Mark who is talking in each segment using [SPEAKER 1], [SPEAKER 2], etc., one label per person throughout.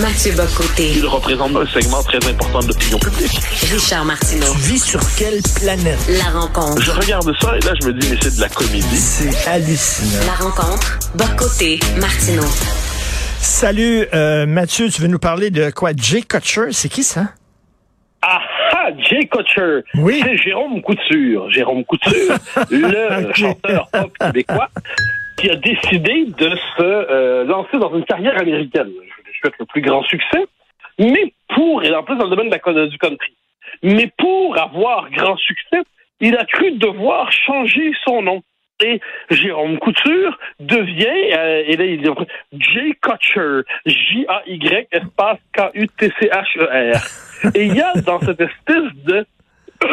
[SPEAKER 1] Mathieu Bocoté.
[SPEAKER 2] Il représente un segment très important de l'opinion publique.
[SPEAKER 1] Richard Martineau.
[SPEAKER 3] Tu vis sur quelle planète?
[SPEAKER 1] La rencontre.
[SPEAKER 2] Je regarde ça et là, je me dis, mais c'est de la comédie.
[SPEAKER 3] C'est hallucinant.
[SPEAKER 1] La rencontre. Bocoté. Martineau.
[SPEAKER 3] Salut, euh, Mathieu, tu veux nous parler de quoi? Jay Kutcher, c'est qui ça?
[SPEAKER 2] Ah ah, Jay Kutcher.
[SPEAKER 3] Oui.
[SPEAKER 2] C'est Jérôme Couture. Jérôme Couture, le chanteur pop québécois, qui a décidé de se euh, lancer dans une carrière américaine. Souhaite le plus grand succès, mais pour, et en plus dans le domaine du country, mais pour avoir grand succès, il a cru devoir changer son nom. Et Jérôme Couture devient, euh, et là, il dit Jay Kutcher, J-A-Y, espace K-U-T-C-H-E-R. Et il y a dans cette espèce de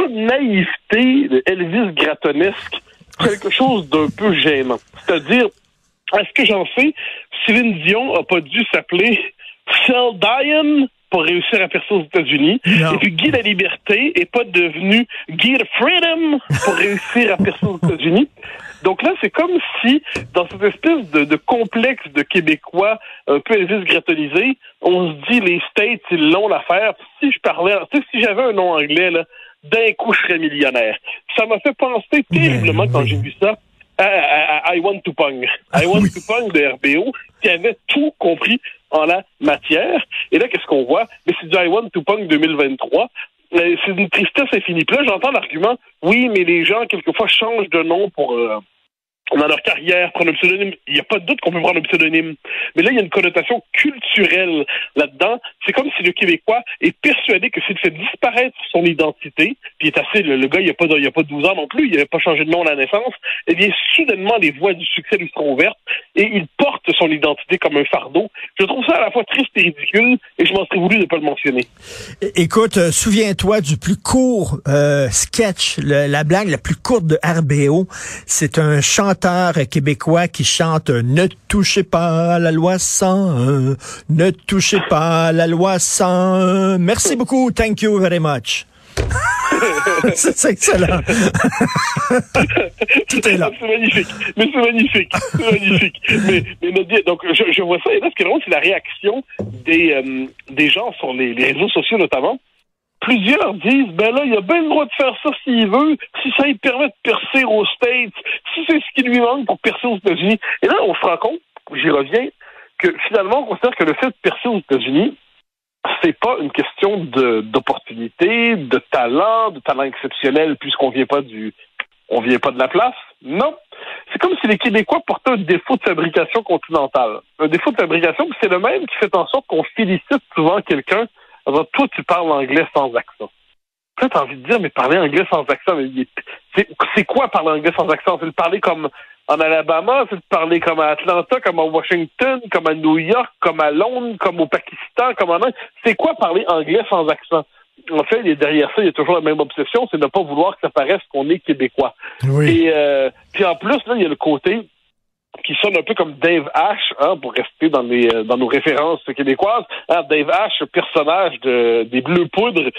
[SPEAKER 2] naïveté de Elvis Gratonesque quelque chose d'un peu gênant. C'est-à-dire, est-ce que j'en sais, Céline Dion a pas dû s'appeler Sell Diane pour réussir à percer aux États-Unis. Et puis Guy la Liberté est pas devenu Guy the Freedom pour réussir à percer aux États-Unis. Donc là, c'est comme si, dans cette espèce de, de complexe de Québécois un peu Elvis gratonisé, on se dit les States, ils l'ont l'affaire. Si je parlais, tu sais, si j'avais un nom anglais, là, d'un coup, je serais millionnaire. Ça m'a fait penser terriblement quand j'ai vu ça à, à- à I Want to Pong. I Want
[SPEAKER 3] Oui.
[SPEAKER 2] to Pong de RBO, qui avait tout compris en la matière. Et là, qu'est-ce qu'on voit? Mais c'est du I Want to Pong 2023. Euh, C'est une tristesse infinie. Là, j'entends l'argument, oui, mais les gens, quelquefois, changent de nom pour... euh, dans leur carrière, prendre un pseudonyme. Il n'y a pas de doute qu'on peut prendre un pseudonyme. Mais là, il y a une connotation culturelle là-dedans. C'est comme si le Québécois est persuadé que s'il fait disparaître son identité, puis est assez, le, gars, il n'y a, pas de- il a pas 12 ans non plus, il n'avait pas changé de nom à la naissance, eh bien, soudainement, les voies du succès lui seront ouvertes et il porte son identité comme un fardeau. Je trouve ça à la fois triste et ridicule et je m'en serais voulu de ne pas le mentionner.
[SPEAKER 3] Écoute, euh, souviens-toi du plus court euh, sketch, la blague la plus courte de RBO. C'est un chanteur québécois qui chante Ne touchez pas à la loi 101, ne touchez pas à la loi 101. Merci beaucoup, thank you very much. c'est excellent. Tout est là.
[SPEAKER 2] C'est magnifique. Mais c'est magnifique. C'est magnifique. mais, donc, je, je vois ça. Et là, ce qui est drôle, c'est la réaction des, euh, des gens sur les, les réseaux sociaux, notamment. Plusieurs disent, ben là, il a bien le droit de faire ça s'il veut, si ça lui permet de percer aux States, si c'est ce qui lui manque pour percer aux États-Unis. Et là, on se rend compte, j'y reviens, que finalement, on considère que le fait de percer aux États-Unis, c'est pas une question de d'opportunité, de talent, de talent exceptionnel, puisqu'on vient pas du on vient pas de la place. Non. C'est comme si les Québécois portaient un défaut de fabrication continentale. Un défaut de fabrication, c'est le même qui fait en sorte qu'on félicite souvent quelqu'un disant Toi, tu parles anglais sans accent. Là, t'as envie de dire, mais parler anglais sans accent, c'est quoi parler anglais sans accent? C'est le parler comme en Alabama, c'est de parler comme à Atlanta, comme à Washington, comme à New York, comme à Londres, comme au Pakistan, comme en Inde. C'est quoi parler anglais sans accent? En fait, derrière ça, il y a toujours la même obsession, c'est de ne pas vouloir que ça paraisse qu'on est québécois.
[SPEAKER 3] Oui.
[SPEAKER 2] Et euh, puis en plus, là, il y a le côté qui sonne un peu comme Dave Ash, hein, pour rester dans les euh, dans nos références québécoises. Hein, Dave Ash, personnage de des Bleus Poudres,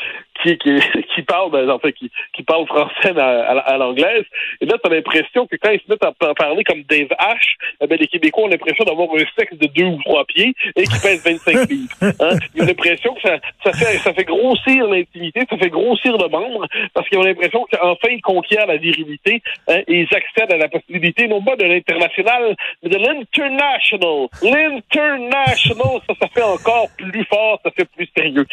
[SPEAKER 2] qui qui, qui parle ben, en fait qui, qui parle français à, à, à l'anglaise. Et là, t'as l'impression que quand ils se mettent à pa- parler comme Dave Ash, eh ben, les Québécois ont l'impression d'avoir un sexe de deux ou trois pieds et qui pèse 25 livres. Hein? Ils ont l'impression que ça, ça fait ça fait grossir l'intimité, ça fait grossir le membre, parce qu'ils ont l'impression qu'enfin ils conquièrent la virilité hein, et ils accèdent à la possibilité non pas de l'international, mais de l'international. L'international, ça, ça fait encore plus fort, ça fait plus sérieux.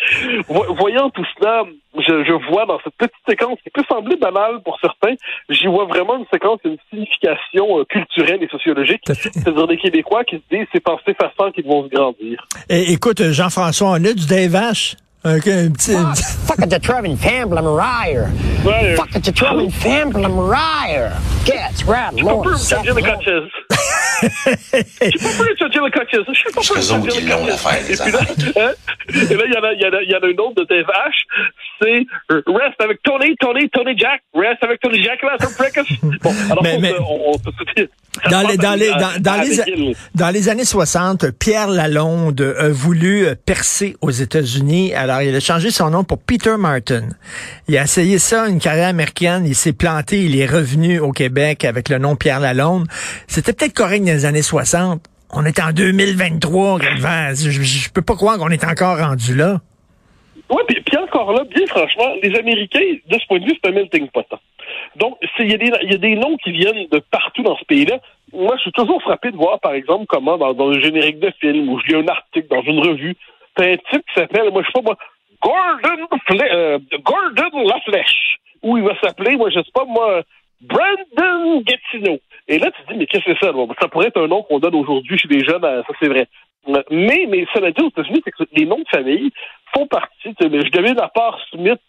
[SPEAKER 2] Vo- voyant tout cela, je, je vois dans cette petite séquence qui peut sembler banale pour certains, j'y vois vraiment une séquence, une signification euh, culturelle et sociologique. C'est-à-dire des Québécois qui se disent c'est en s'effaçant qu'ils vont se grandir.
[SPEAKER 3] Et, écoute, Jean-François, on a du Dave Ash. Un, un petit,
[SPEAKER 4] Fuck it, the Trevin Famblem Ryer.
[SPEAKER 2] Euh,
[SPEAKER 4] Fuck it, the Trevin Famblem Ryer. Gets
[SPEAKER 2] Je
[SPEAKER 4] Lord.
[SPEAKER 2] Cutches. Je suis pas peu Jim Cutches. Je suis pas
[SPEAKER 5] eux autres, ils l'ont, l'affaire,
[SPEAKER 2] Et puis là, hein, là, il y en a, y en a, il y en a une autre de Dave Ash. C'est euh, Rest avec Tony, Tony, Tony Jack. Rest avec Tony Jack, là. Bon, alors,
[SPEAKER 3] Mais-
[SPEAKER 2] faut
[SPEAKER 3] mais-
[SPEAKER 2] que, on, on
[SPEAKER 3] Dans les, dans, les, dans, les, dans les années 60, Pierre Lalonde a voulu percer aux États-Unis. Alors, il a changé son nom pour Peter Martin. Il a essayé ça, une carrière américaine. Il s'est planté. Il est revenu au Québec avec le nom Pierre Lalonde. C'était peut-être correct dans les années 60. On est en 2023, Galvan. Je, je, je peux pas croire qu'on est encore rendu là.
[SPEAKER 2] Oui, puis, puis encore là, bien franchement, les Américains, de ce point de vue, c'est un melting pot. Donc, il y, a des- y a des noms qui viennent de partout dans ce pays-là. Moi, je suis toujours frappé de voir, par exemple, comment dans, dans le générique de film, où je lis un article dans une revue, t'as un type qui s'appelle, moi, je sais pas moi, Gordon, euh, Gordon Laflèche. Ou il va s'appeler, moi, je sais pas moi, Brandon Gatineau. Et là, tu te dis, mais qu'est-ce que c'est ça? Ça pourrait être un nom qu'on donne aujourd'hui chez les jeunes, euh, ça c'est vrai. Mais, mais cela dit, aux États-Unis, c'est que les noms de famille font partie. mais Je devine à part Smith,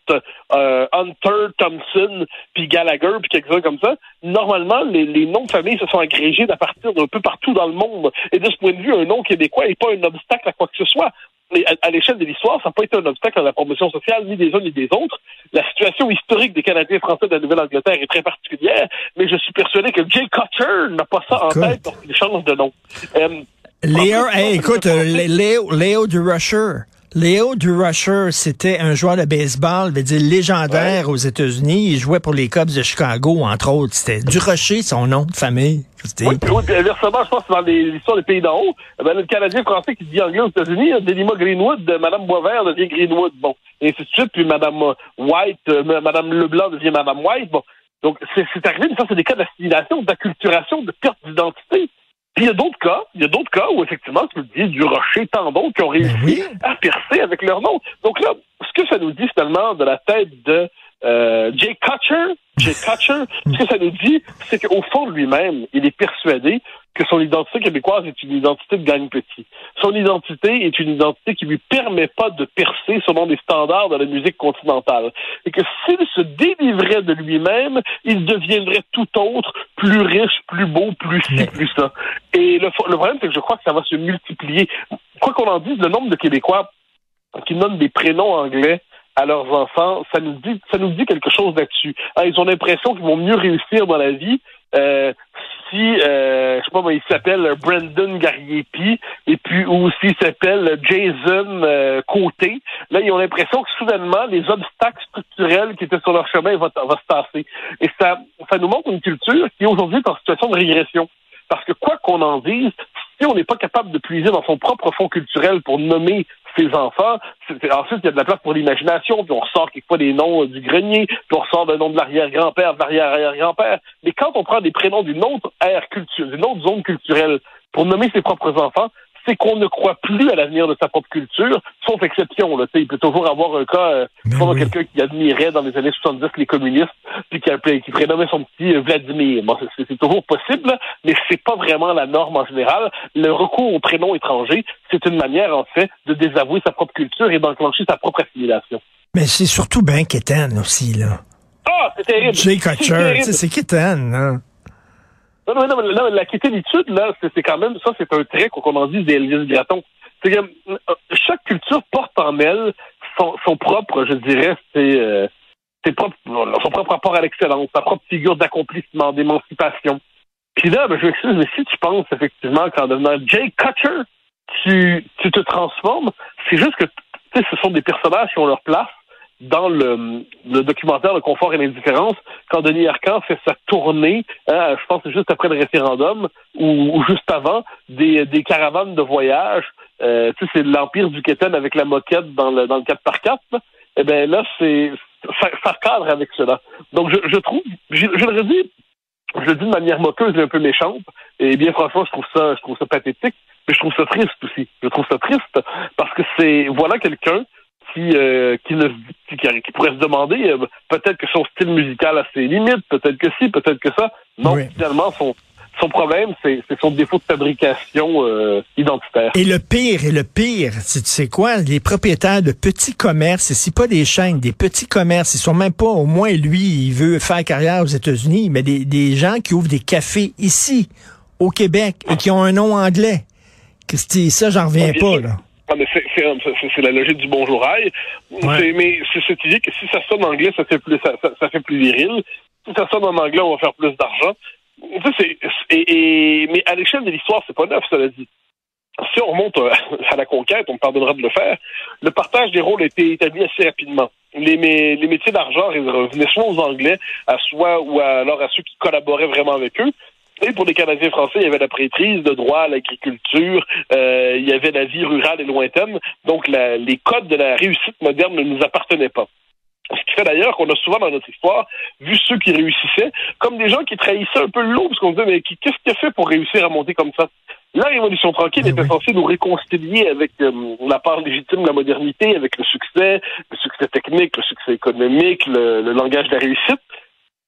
[SPEAKER 2] euh, Hunter, Thompson, puis Gallagher, puis quelques-uns comme ça. Normalement, les, les noms de famille se sont agrégés d'à partir d'un peu partout dans le monde. Et de ce point de vue, un nom québécois n'est pas un obstacle à quoi que ce soit. Mais à, à l'échelle de l'histoire, ça n'a pas été un obstacle à la promotion sociale ni des uns ni des autres. La situation historique des Canadiens français de la Nouvelle-Angleterre est très particulière, mais je suis persuadé que Jay Cutcher n'a pas ça en tête lorsqu'il change de nom. Euh,
[SPEAKER 3] Léo, hey, écoute. Léo, Léo du Rusher. Léo du Rusher, c'était un joueur de baseball, veut dire légendaire aux États-Unis. Il jouait pour les Cubs de Chicago, entre autres. C'était du Rocher, son nom de famille.
[SPEAKER 2] Oui, puis, oui, puis inversement, je pense dans les- l'histoire des pays d'en haut, eh ben, le Canadien français qui dit anglais aux États-Unis, hein, Delima Greenwood, de Mme Boisvert devient Greenwood, bon, et ainsi de suite, puis White, euh, Mme Leblanc devient Mme White, bon. Donc, c'est c'est arrivé, mais ça, c'est des cas d'assimilation, d'acculturation, de perte d'identité. Puis il y a d'autres cas, il y a d'autres cas où effectivement, tu le dis, du rocher, tant d'autres qui ont réussi
[SPEAKER 3] Ben oui.
[SPEAKER 2] à percer avec leur nom. Donc là, ce que ça nous dit finalement de la tête de euh, Jay Cutcher, Jay Cutcher, ce que ça nous dit, c'est qu'au fond de lui-même, il est persuadé que son identité québécoise est une identité de gagne petit. Son identité est une identité qui lui permet pas de percer selon les standards de la musique continentale. Et que s'il se délivrait de lui-même, il deviendrait tout autre, plus riche, plus beau, plus ci, plus ça. Et le, le problème, c'est que je crois que ça va se multiplier. Quoi qu'on en dise, le nombre de Québécois qui donnent des prénoms anglais à leurs enfants, ça nous dit, ça nous dit quelque chose là-dessus. Hein, ils ont l'impression qu'ils vont mieux réussir dans la vie euh, si, euh, je sais pas, il s'appelle Brandon Gariepi, et puis ou s'il s'appelle Jason euh, Côté. Là, ils ont l'impression que soudainement, les obstacles structurels qui étaient sur leur chemin vont, vont se tasser. Et ça, ça nous montre une culture qui aujourd'hui est en situation de régression. Parce que quoi qu'on en dise, si on n'est pas capable de puiser dans son propre fond culturel pour nommer ses enfants, ensuite il y a de la place pour l'imagination, puis on ressort quelquefois des noms euh, du grenier, puis on ressort le nom de l'arrière-grand-père, de l'arrière-arrière-grand-père. Mais quand on prend des prénoms d'une autre ère culturelle, d'une autre zone culturelle pour nommer ses propres enfants, c'est qu'on ne croit plus à l'avenir de sa propre culture, sauf exception. Là, il peut toujours avoir un cas, euh,
[SPEAKER 3] Ben oui.
[SPEAKER 2] quelqu'un qui admirait dans les années 70 les communistes, puis qui, appelait- qui prénommait son petit euh, Vladimir. Bon, c'est- toujours possible, là, mais c'est pas vraiment la norme en général. Le recours au prénom étranger, c'est une manière, en fait, de désavouer sa propre culture et d'enclencher sa propre assimilation.
[SPEAKER 3] Mais c'est surtout Ben Keten aussi, là.
[SPEAKER 2] Ah, c'est terrible!
[SPEAKER 3] Jay
[SPEAKER 2] C'est
[SPEAKER 3] Kutcher, c'est Keten, hein.
[SPEAKER 2] Non, non, non, la quittitude, là, c'est quand même, ça, c'est un trait, qu'on en dise, d'Elvis Gratton. C'est que euh, chaque culture porte en elle son, propre, je dirais, c'est euh, ses propres- son propre rapport à l'excellence, sa propre figure d'accomplissement, d'émancipation. Puis là, ben, je m'excuse, mais si tu penses effectivement qu'en devenant Jay Cutcher, tu, tu te transformes, c'est juste que ce sont des personnages qui ont leur place dans le, le documentaire Le confort et l'indifférence, quand Denis Arcand fait sa tournée, hein, je pense juste après le référendum ou, ou juste avant, des, des caravanes de voyage, euh, tu sais, c'est l'Empire du Quétaine avec la moquette dans le, dans le 4x4, là. eh bien là, c'est ça, ça cadre avec cela. Donc je, je trouve, je, je le redis, je le dis de manière moqueuse et un peu méchante, et bien franchement, je trouve ça, je trouve ça pathétique, mais je trouve ça triste aussi. Je trouve ça triste parce que c'est voilà quelqu'un qui euh, qui, ne, qui, qui pourrait se demander euh, peut-être que son style musical a ses limites, peut-être que si, peut-être que ça. Non,
[SPEAKER 3] Oui.
[SPEAKER 2] finalement, son son problème, c'est son défaut de fabrication euh, identitaire.
[SPEAKER 3] Et le pire, et le pire, c'est tu sais quoi, les propriétaires de petits commerces, et c'est pas des chaînes, des petits commerces, ils sont même pas, au moins lui, il veut faire carrière aux États-Unis, mais des, des gens qui ouvrent des cafés ici, au Québec, et qui ont un nom anglais. C'est ça, j'en reviens pas, là.
[SPEAKER 2] Mais c'est, la logique du bonjour aïe.
[SPEAKER 3] Ouais.
[SPEAKER 2] Mais c'est cette idée que si ça sonne en anglais, ça fait plus, ça, ça- ça fait plus viril. Si ça sonne en anglais, on va faire plus d'argent. Et, et- mais à l'échelle de l'histoire, c'est pas neuf, cela dit. Si on remonte euh, à la conquête, on me pardonnera de le faire, le partage des rôles a été établi assez rapidement. Les, mé- les métiers d'argent revenaient soit aux Anglais, à soit ou à- alors à ceux qui collaboraient vraiment avec eux. Et pour les Canadiens français, il y avait la prêtrise, de droit à l'agriculture, euh, il y avait la vie rurale et lointaine. Donc, la, les codes de la réussite moderne ne nous appartenaient pas. Ce qui fait d'ailleurs qu'on a souvent dans notre histoire vu ceux qui réussissaient comme des gens qui trahissaient un peu l'eau, parce qu'on se dit, mais qu'est-ce qu'il a fait pour réussir à monter comme ça? La Révolution tranquille
[SPEAKER 3] Eh
[SPEAKER 2] était
[SPEAKER 3] oui.
[SPEAKER 2] censée nous réconcilier avec euh, la part légitime de la modernité, avec le succès, le succès technique, le succès économique, le, le langage de la réussite.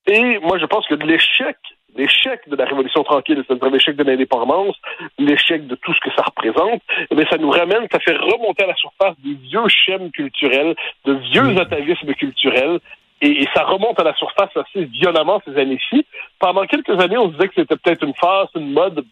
[SPEAKER 2] Et moi, je pense que l'échec, l'échec de la Révolution tranquille, c'est-à-dire l'échec de l'indépendance, l'échec de tout ce que ça représente, eh bien, ça nous ramène, ça fait remonter à la surface des vieux schèmes culturels, de vieux atavismes culturels, et, et ça remonte à la surface assez violemment ces années-ci. Pendant quelques années, on se disait que c'était peut-être une phase, une mode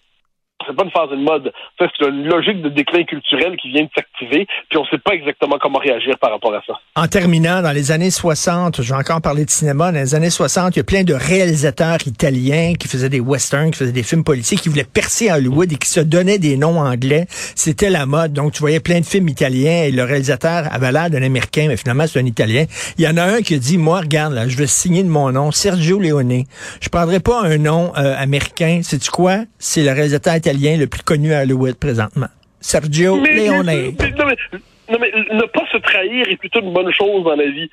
[SPEAKER 2] c'est pas une phase de mode. C'est une logique de déclin culturel qui vient de s'activer, puis on sait pas exactement comment réagir par rapport à ça.
[SPEAKER 3] En terminant, dans les années 60, je vais encore parler de cinéma, dans les années 60, il y a plein de réalisateurs italiens qui faisaient des westerns, qui faisaient des films policiers, qui voulaient percer Hollywood et qui se donnaient des noms anglais. C'était la mode. Donc, tu voyais plein de films italiens et le réalisateur avait l'air d'un Américain, mais finalement, c'est un Italien. Il y en a un qui a dit, moi, regarde, là, je vais signer de mon nom, Sergio Leone. Je prendrai pas un nom euh, américain. Sais-tu quoi? C'est le réalisateur italien le plus connu à Hollywood présentement. Sergio Leone.
[SPEAKER 2] mais- non, mais, non, mais ne pas se trahir est plutôt une bonne chose dans la vie.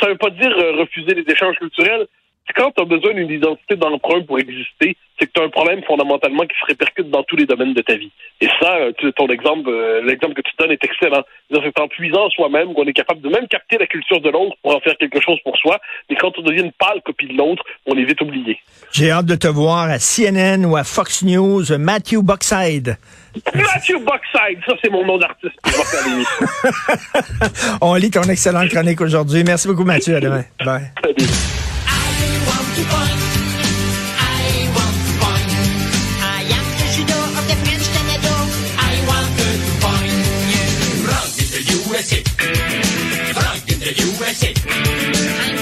[SPEAKER 2] Ça veut pas dire euh, refuser les échanges culturels. Quand tu as besoin d'une identité d'emprunt pour exister, c'est que tu as un problème fondamentalement qui se répercute dans tous les domaines de ta vie. Et ça, euh, ton exemple, euh, l'exemple que tu donnes est excellent. C'est en puisant soi-même qu'on est capable de même capter la culture de l'autre pour en faire quelque chose pour soi. Mais quand on devient une pâle copie de l'autre, on est vite oublié.
[SPEAKER 3] J'ai hâte de te voir à CNN ou à Fox News, Matthew Buckside.
[SPEAKER 2] Matthew Buckside, ça c'est mon nom d'artiste.
[SPEAKER 3] On lit ton excellente chronique aujourd'hui. Merci beaucoup, Mathieu. À demain. Bye.
[SPEAKER 2] Salut.
[SPEAKER 5] USA. Rock in the USA.